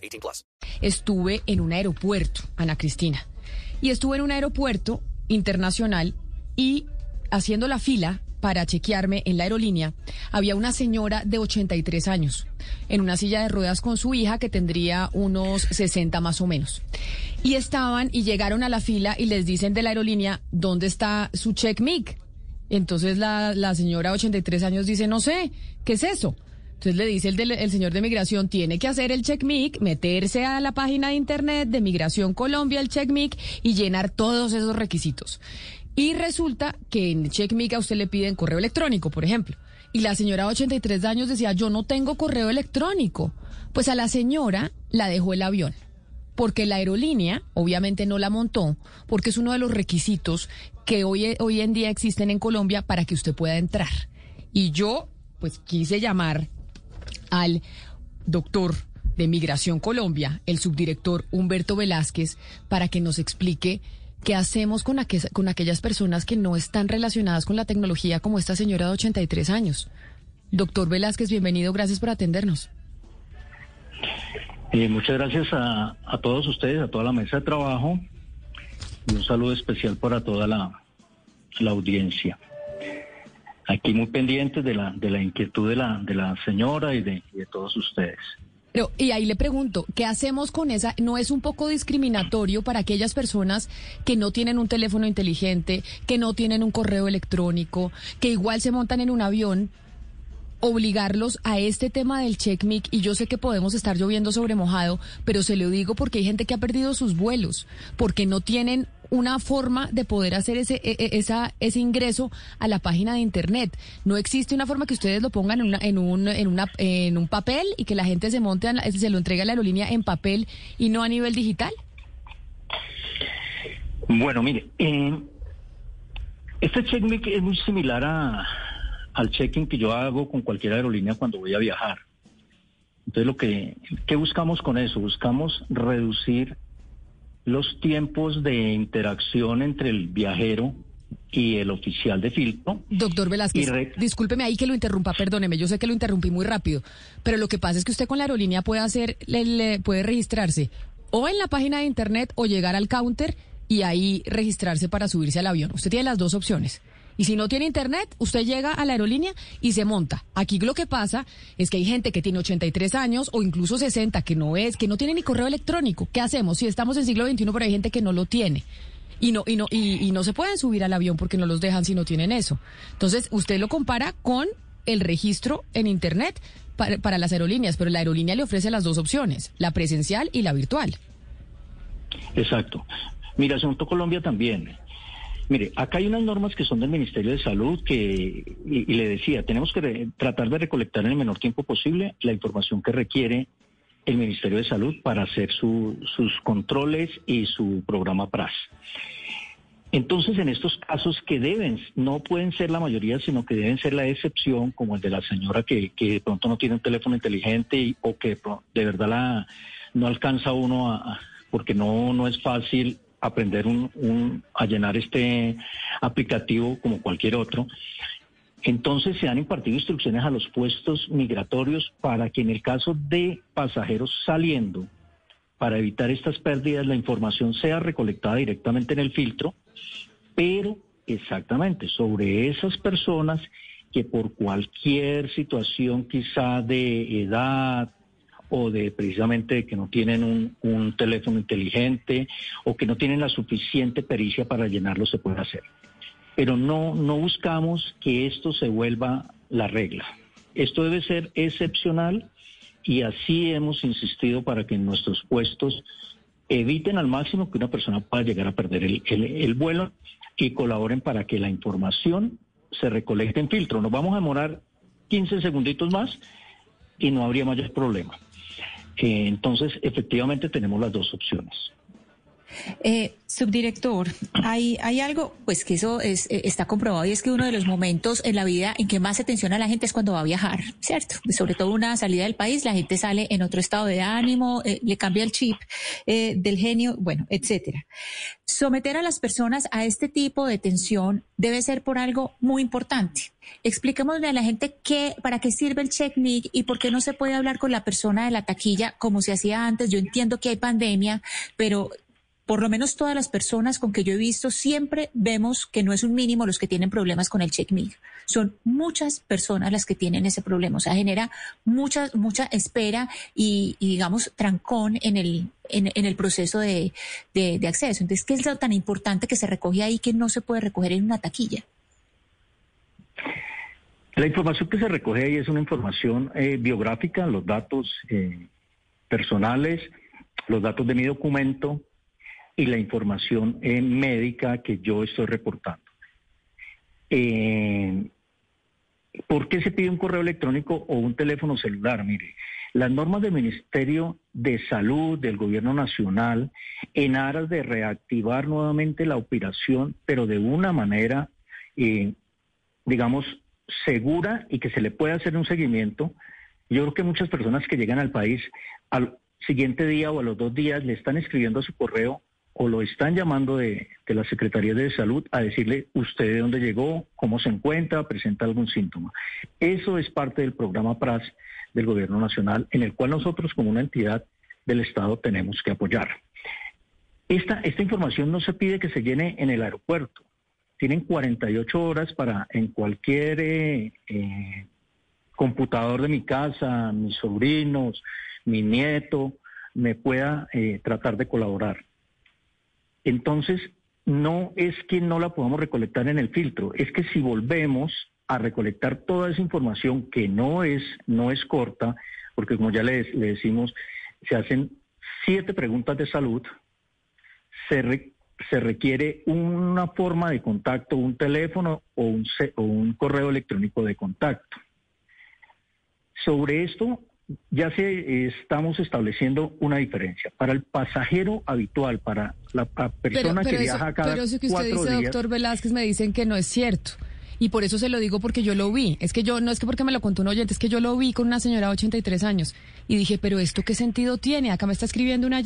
18 plus. Estuve en un aeropuerto, Ana Cristina, y estuve en un aeropuerto internacional y haciendo la fila para chequearme en la aerolínea, había una señora de 83 años en una silla de ruedas con su hija que tendría unos 60 más o menos. Y estaban y llegaron a la fila y les dicen de la aerolínea, ¿dónde está su check mic? Entonces la, la señora de 83 años dice, no sé, ¿qué es eso? Entonces le dice el, señor de migración, tiene que hacer el checkmic, meterse a la página de internet de Migración Colombia, el checkmic, y llenar todos esos requisitos. Y resulta que en checkmic a usted le piden correo electrónico, por ejemplo. Y la señora de 83 años decía, yo no tengo correo electrónico. Pues a la señora la dejó el avión porque la aerolínea obviamente no la montó, porque es uno de los requisitos que hoy, hoy en día existen en Colombia para que usted pueda entrar. Y yo, pues quise llamar al doctor de Migración Colombia, el subdirector Humberto Velázquez, para que nos explique qué hacemos con, aqu- con aquellas personas que no están relacionadas con la tecnología como esta señora de 83 años. Doctor Velázquez, bienvenido, gracias por atendernos. Eh, muchas gracias a, todos ustedes, a toda la mesa de trabajo y un saludo especial para toda la audiencia. Aquí muy pendientes de la, de la inquietud de la, de la señora y de, todos ustedes. Pero, y ahí le pregunto, ¿qué hacemos con esa? ¿No es un poco discriminatorio para aquellas personas que no tienen un teléfono inteligente, que no tienen un correo electrónico, que igual se montan en un avión? obligarlos a este tema del checkmic y yo sé que podemos estar lloviendo sobre mojado, pero se lo digo porque hay gente que ha perdido sus vuelos, porque no tienen una forma de poder hacer ese e- e- esa, ese ingreso a la página de internet. No existe una forma que ustedes lo pongan en una, en un en una en un papel y que la gente se monte la- se lo entregue a la aerolínea en papel y no a nivel digital. Bueno, mire, eh, este check-in es muy similar a, al check-in que yo hago con cualquier aerolínea cuando voy a viajar. Entonces, lo que ¿qué buscamos con eso? Buscamos reducir los tiempos de interacción entre el viajero y el oficial de filtro. Doctor Velázquez, re- discúlpeme ahí que lo interrumpa, perdóneme, yo sé que lo interrumpí muy rápido, pero lo que pasa es que usted con la aerolínea puede hacer, le- le- puede registrarse o en la página de internet o llegar al counter y ahí registrarse para subirse al avión. Usted tiene las dos opciones. Y si no tiene internet, usted llega a la aerolínea y se monta. Aquí lo que pasa es que hay gente que tiene 83 años o incluso 60 que no es, que no tiene ni correo electrónico. ¿Qué hacemos? Si estamos en siglo XXI, pero hay gente que no lo tiene y no y no y, no se pueden subir al avión porque no los dejan si no tienen eso. Entonces, usted lo compara con el registro en internet para, para las aerolíneas, pero la aerolínea le ofrece las dos opciones, la presencial y la virtual. Exacto. Mira, Asunto Colombia también. Mire, acá hay unas normas que son del Ministerio de Salud que, y, le decía, tenemos que tratar de recolectar en el menor tiempo posible la información que requiere el Ministerio de Salud para hacer su- sus controles y su programa PRAS. Entonces, en estos casos que deben, no pueden ser la mayoría, sino que deben ser la excepción, como el de la señora que, que de pronto no tiene un teléfono inteligente y- o que de verdad la, no alcanza uno a- porque no, no es fácil aprender un, a llenar este aplicativo como cualquier otro. Entonces se han impartido instrucciones a los puestos migratorios para que en el caso de pasajeros saliendo, para evitar estas pérdidas, la información sea recolectada directamente en el filtro, pero exactamente sobre esas personas que por cualquier situación quizá de edad o de precisamente que no tienen un, teléfono inteligente o que no tienen la suficiente pericia para llenarlo se puede hacer. Pero no, no buscamos que esto se vuelva la regla. Esto debe ser excepcional y así hemos insistido para que en nuestros puestos eviten al máximo que una persona pueda llegar a perder el, el- el vuelo y colaboren para que la información se recolecte en filtro. Nos vamos a demorar 15 segunditos más y no habría mayor problema. Eh, entonces, efectivamente tenemos las dos opciones. Eh, subdirector, hay, algo, pues que eso es, eh, está comprobado y es que uno de los momentos en la vida en que más se tensiona a la gente es cuando va a viajar, ¿cierto? Sobre todo una salida del país, la gente sale en otro estado de ánimo, eh, le cambia el chip eh, del genio, bueno, etcétera. Someter a las personas a este tipo de tensión debe ser por algo muy importante. Expliquémosle a la gente qué, para qué sirve el CheckMig y por qué no se puede hablar con la persona de la taquilla como se hacía antes. Yo entiendo que hay pandemia, pero por lo menos todas las personas con que yo he visto, siempre vemos que no es un mínimo los que tienen problemas con el check-mig. Son muchas personas las que tienen ese problema. O sea, genera mucha, mucha espera y, digamos, trancón en el, en, el proceso de, de, de, acceso. Entonces, ¿qué es lo tan importante que se recoge ahí que no se puede recoger en una taquilla? La información que se recoge ahí es una información eh, biográfica, los datos eh, personales, los datos de mi documento, y la información eh, médica que yo estoy reportando. Eh, ¿Por qué se pide un correo electrónico o un teléfono celular? Mire, las normas del Ministerio de Salud del Gobierno Nacional en aras de reactivar nuevamente la operación, pero de una manera, eh, digamos, segura y que se le pueda hacer un seguimiento. Yo creo que muchas personas que llegan al país al siguiente día o a los dos días le están escribiendo a su correo o lo están llamando de, de la Secretaría de Salud a decirle usted de dónde llegó, cómo se encuentra, presenta algún síntoma. Eso es parte del programa PRAS del Gobierno Nacional, en el cual nosotros como una entidad del Estado tenemos que apoyar. Esta, esta información no se pide que se llene en el aeropuerto. Tienen 48 horas para en cualquier eh, eh, computador de mi casa, mis sobrinos, mi nieto, me pueda eh, tratar de colaborar. Entonces, no es que no la podamos recolectar en el filtro, es que si volvemos a recolectar toda esa información que no es, no es corta, porque como ya le, decimos, se hacen siete preguntas de salud, se, se requiere una forma de contacto, un teléfono o un, o un correo electrónico de contacto. Sobre esto ya se estamos estableciendo una diferencia. Para el pasajero habitual, para la persona pero, pero que eso, viaja cada Pero eso que usted cuatro dice, días, doctor Velázquez, me dicen que no es cierto. Y por eso se lo digo porque yo lo vi. Es que yo, no es que porque me lo contó un oyente, es que yo lo vi con una señora de 83 años. Y dije, pero ¿esto qué sentido tiene? Acá me está escribiendo una,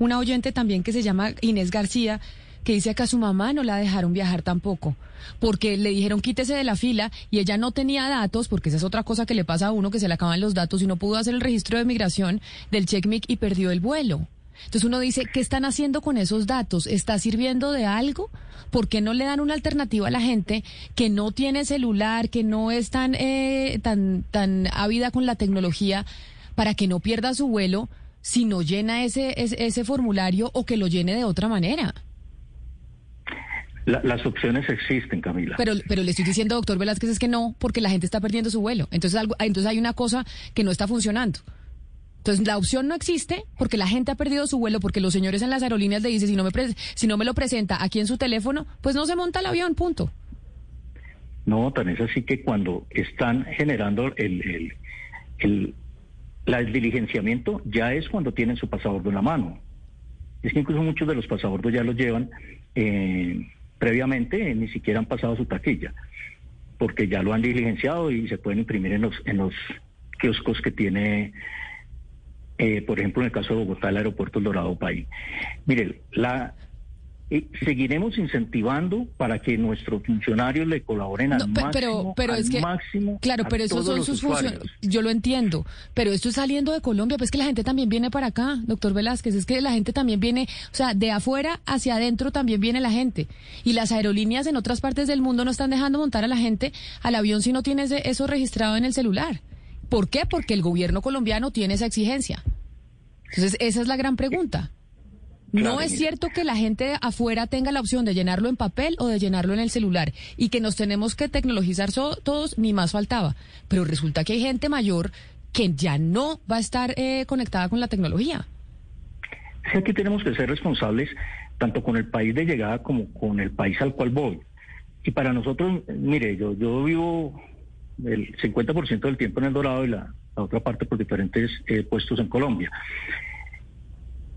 una oyente también que se llama Inés García, que dice que a su mamá no la dejaron viajar tampoco, porque le dijeron quítese de la fila y ella no tenía datos, porque esa es otra cosa que le pasa a uno que se le acaban los datos y no pudo hacer el registro de migración del CheckMic y perdió el vuelo. Entonces uno dice, ¿qué están haciendo con esos datos? ¿Está sirviendo de algo? ¿Por qué no le dan una alternativa a la gente que no tiene celular, que no es tan, eh, tan, tan ávida con la tecnología para que no pierda su vuelo si no llena ese, ese, ese formulario o que lo llene de otra manera? La, las opciones existen, Camila. Pero, pero le estoy diciendo, doctor Velázquez, es que no, porque la gente está perdiendo su vuelo. Entonces, algo, entonces hay una cosa que no está funcionando. Entonces, la opción no existe porque la gente ha perdido su vuelo, porque los señores en las aerolíneas le dicen, si no me, si no me lo presenta aquí en su teléfono, pues no se monta el avión, punto. No, tan es así que cuando están generando el, el, el, el diligenciamiento, ya es cuando tienen su pasaporte en la mano. Es que incluso muchos de los pasaportes ya los llevan eh, previamente, eh, ni siquiera han pasado su taquilla, porque ya lo han diligenciado y se pueden imprimir en los, en los kioscos que tiene eh, por ejemplo, en el caso de Bogotá, el aeropuerto El Dorado País. Mire, la, eh, seguiremos incentivando para que nuestros funcionarios le colaboren al No, máximo. pero, pero al es que, máximo claro, pero esos son sus funcionarios. Yo lo entiendo, pero esto es saliendo de Colombia, pues que la gente también viene para acá, doctor Velázquez, es que la gente también viene, o sea, de afuera hacia adentro también viene la gente. Y las aerolíneas en otras partes del mundo no están dejando montar a la gente al avión si no tienes eso registrado en el celular. ¿Por qué? Porque el gobierno colombiano tiene esa exigencia. Entonces, esa es la gran pregunta. No es cierto que la gente afuera tenga la opción de llenarlo en papel o de llenarlo en el celular y que nos tenemos que tecnologizar so- todos, ni más faltaba. Pero resulta que hay gente mayor que ya no va a estar eh, conectada con la tecnología. Sí, aquí tenemos que ser responsables tanto con el país de llegada como con el país al cual voy. Y para nosotros, mire, yo, yo vivo el 50% del tiempo en El Dorado y la la otra parte por diferentes eh, puestos en Colombia.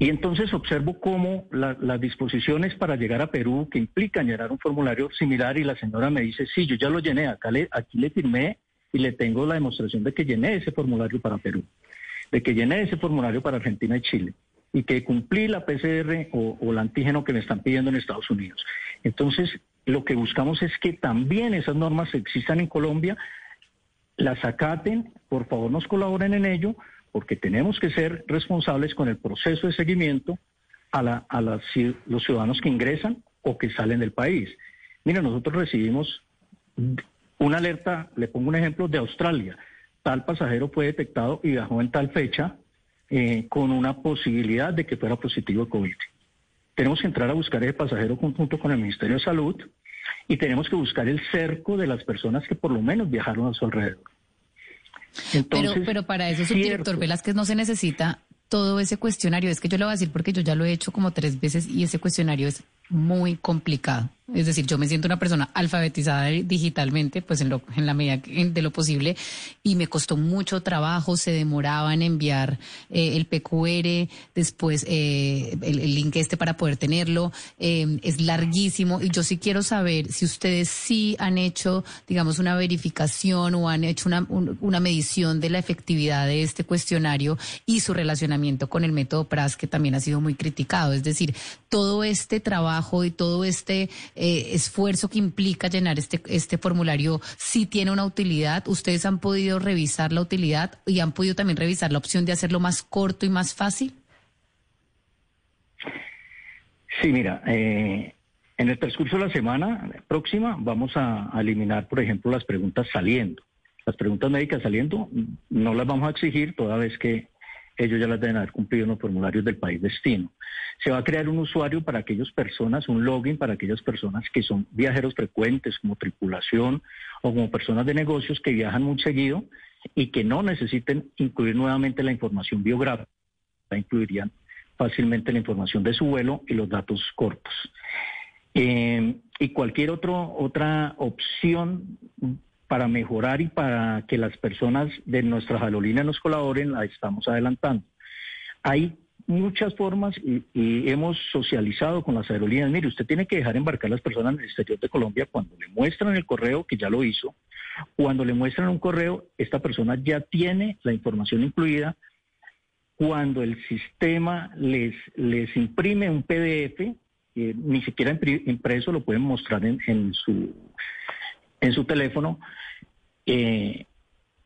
Y entonces observo cómo las disposiciones para llegar a Perú, que implican llenar un formulario similar, y la señora me dice, sí, yo ya lo llené, acá le, aquí le firmé y le tengo la demostración de que llené ese formulario para Perú, de que llené ese formulario para Argentina y Chile, y que cumplí la PCR o, o el antígeno que me están pidiendo en Estados Unidos. Entonces, lo que buscamos es que también esas normas existan en Colombia, las acaten, por favor nos colaboren en ello, porque tenemos que ser responsables con el proceso de seguimiento a, los ciudadanos que ingresan o que salen del país. Mira, nosotros recibimos una alerta, le pongo un ejemplo, de Australia. Tal pasajero fue detectado y viajó en tal fecha eh, con una posibilidad de que fuera positivo de COVID. Tenemos que entrar a buscar ese pasajero junto con el Ministerio de Salud y tenemos que buscar el cerco de las personas que por lo menos viajaron a su alrededor pero, pero para eso, subdirector Velázquez, no se necesita todo ese cuestionario. Es que yo lo voy a decir porque yo ya lo he hecho como tres veces y ese cuestionario es muy complicado. Es decir, yo me siento una persona alfabetizada digitalmente, pues en, lo, en la medida de lo posible, y me costó mucho trabajo, se demoraba en enviar eh, el PQR, después eh, el, link este para poder tenerlo, eh, es larguísimo, y yo sí quiero saber si ustedes sí han hecho, digamos, una verificación o han hecho una, una medición de la efectividad de este cuestionario y su relacionamiento con el método PRAS, que también ha sido muy criticado. Es decir, todo este trabajo y todo este eh, esfuerzo que implica llenar este, este formulario sí tiene una utilidad. Ustedes han podido revisar la utilidad y han podido también revisar la opción de hacerlo más corto y más fácil. Sí, mira, eh, en el transcurso de la semana próxima vamos a, eliminar, por ejemplo, las preguntas saliendo. Las preguntas médicas saliendo no las vamos a exigir toda vez que ellos ya las deben haber cumplido en los formularios del país destino. Se va a crear un usuario para aquellas personas, un login para aquellas personas que son viajeros frecuentes como tripulación o como personas de negocios que viajan muy seguido y que no necesiten incluir nuevamente la información biográfica, incluirían fácilmente la información de su vuelo y los datos cortos. Eh, y cualquier otro, otra opción para mejorar y para que las personas de nuestras aerolíneas nos colaboren, la estamos adelantando. Hay muchas formas y, hemos socializado con las aerolíneas. Mire, usted tiene que dejar embarcar las personas en el exterior de Colombia cuando le muestran el correo, que ya lo hizo, cuando le muestran un correo, esta persona ya tiene la información incluida. Cuando el sistema les, les imprime un PDF, ni siquiera impreso, lo pueden mostrar en, en su en su teléfono. Eh,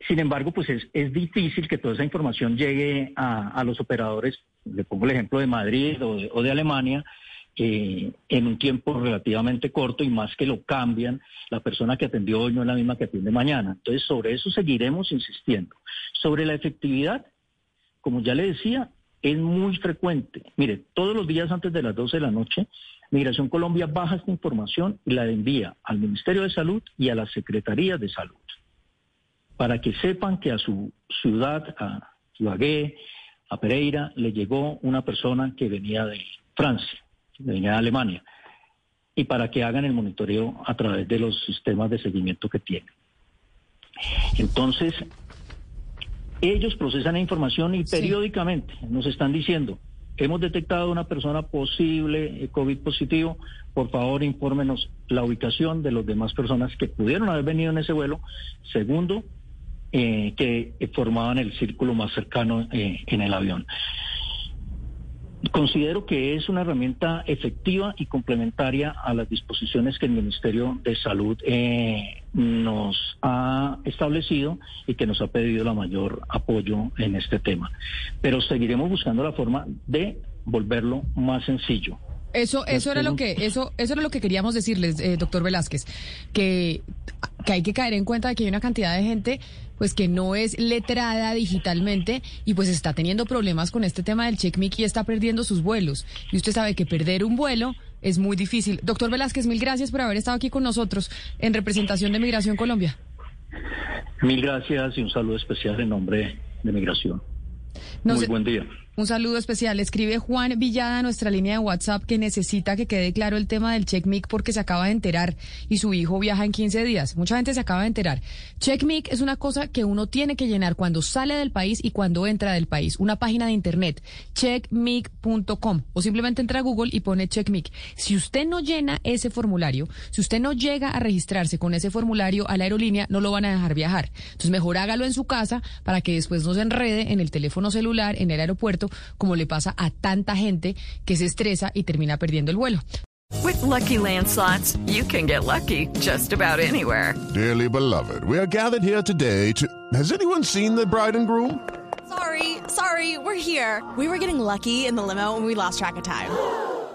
sin embargo, pues es, es, difícil que toda esa información llegue a, los operadores, le pongo el ejemplo de Madrid o de, Alemania, eh, en un tiempo relativamente corto y más que lo cambian, la persona que atendió hoy no es la misma que atiende mañana. Entonces, sobre eso seguiremos insistiendo. Sobre la efectividad, como ya le decía, es muy frecuente. Mire, todos los días antes de las 12 de la noche Migración Colombia baja esta información y la envía al Ministerio de Salud y a las Secretarías de Salud para que sepan que a su ciudad, a Ibagué, a Pereira, le llegó una persona que venía de Francia, que venía de Alemania, y para que hagan el monitoreo a través de los sistemas de seguimiento que tienen. Entonces, ellos procesan la información y periódicamente nos están diciendo, hemos detectado una persona posible eh, COVID positivo, por favor infórmenos la ubicación de las demás personas que pudieron haber venido en ese vuelo. Segundo, eh, que formaban el círculo más cercano eh, en el avión. Considero que es una herramienta efectiva y complementaria a las disposiciones que el Ministerio de Salud eh, nos ha establecido y que nos ha pedido la mayor apoyo en este tema. Pero seguiremos buscando la forma de volverlo más sencillo. Eso, eso era lo que, eso, eso era lo que queríamos decirles, eh, doctor Velázquez, que, que hay que caer en cuenta de que hay una cantidad de gente pues que no es letrada digitalmente y pues está teniendo problemas con este tema del checkmic y está perdiendo sus vuelos. Y usted sabe que perder un vuelo es muy difícil. Doctor Velázquez, mil gracias por haber estado aquí con nosotros en representación de Migración Colombia. Mil gracias y un saludo especial en nombre de Migración. muy buen día. Un saludo especial. Escribe Juan Villada a nuestra línea de WhatsApp que necesita que quede claro el tema del CheckMic porque se acaba de enterar y su hijo viaja en 15 días. Mucha gente se acaba de enterar. CheckMic es una cosa que uno tiene que llenar cuando sale del país y cuando entra del país. Una página de internet, checkmic.com o simplemente entra a Google y pone CheckMic. Si usted no llena ese formulario, si usted no llega a registrarse con ese formulario a la aerolínea, no lo van a dejar viajar. Entonces mejor hágalo en su casa para que después no se enrede en el teléfono celular, en el aeropuerto, como le pasa a tanta gente que se estresa y termina perdiendo el vuelo. With lucky landslots, you can get lucky just about anywhere. Dearly beloved, we are gathered here today to. Has anyone seen the bride and groom? Sorry, sorry, we're here. We were getting lucky in the limo and we lost track of time.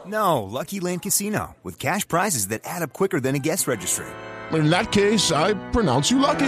No, Lucky Land Casino, with cash prizes that add up quicker than a guest registry. In that case, I pronounce you lucky.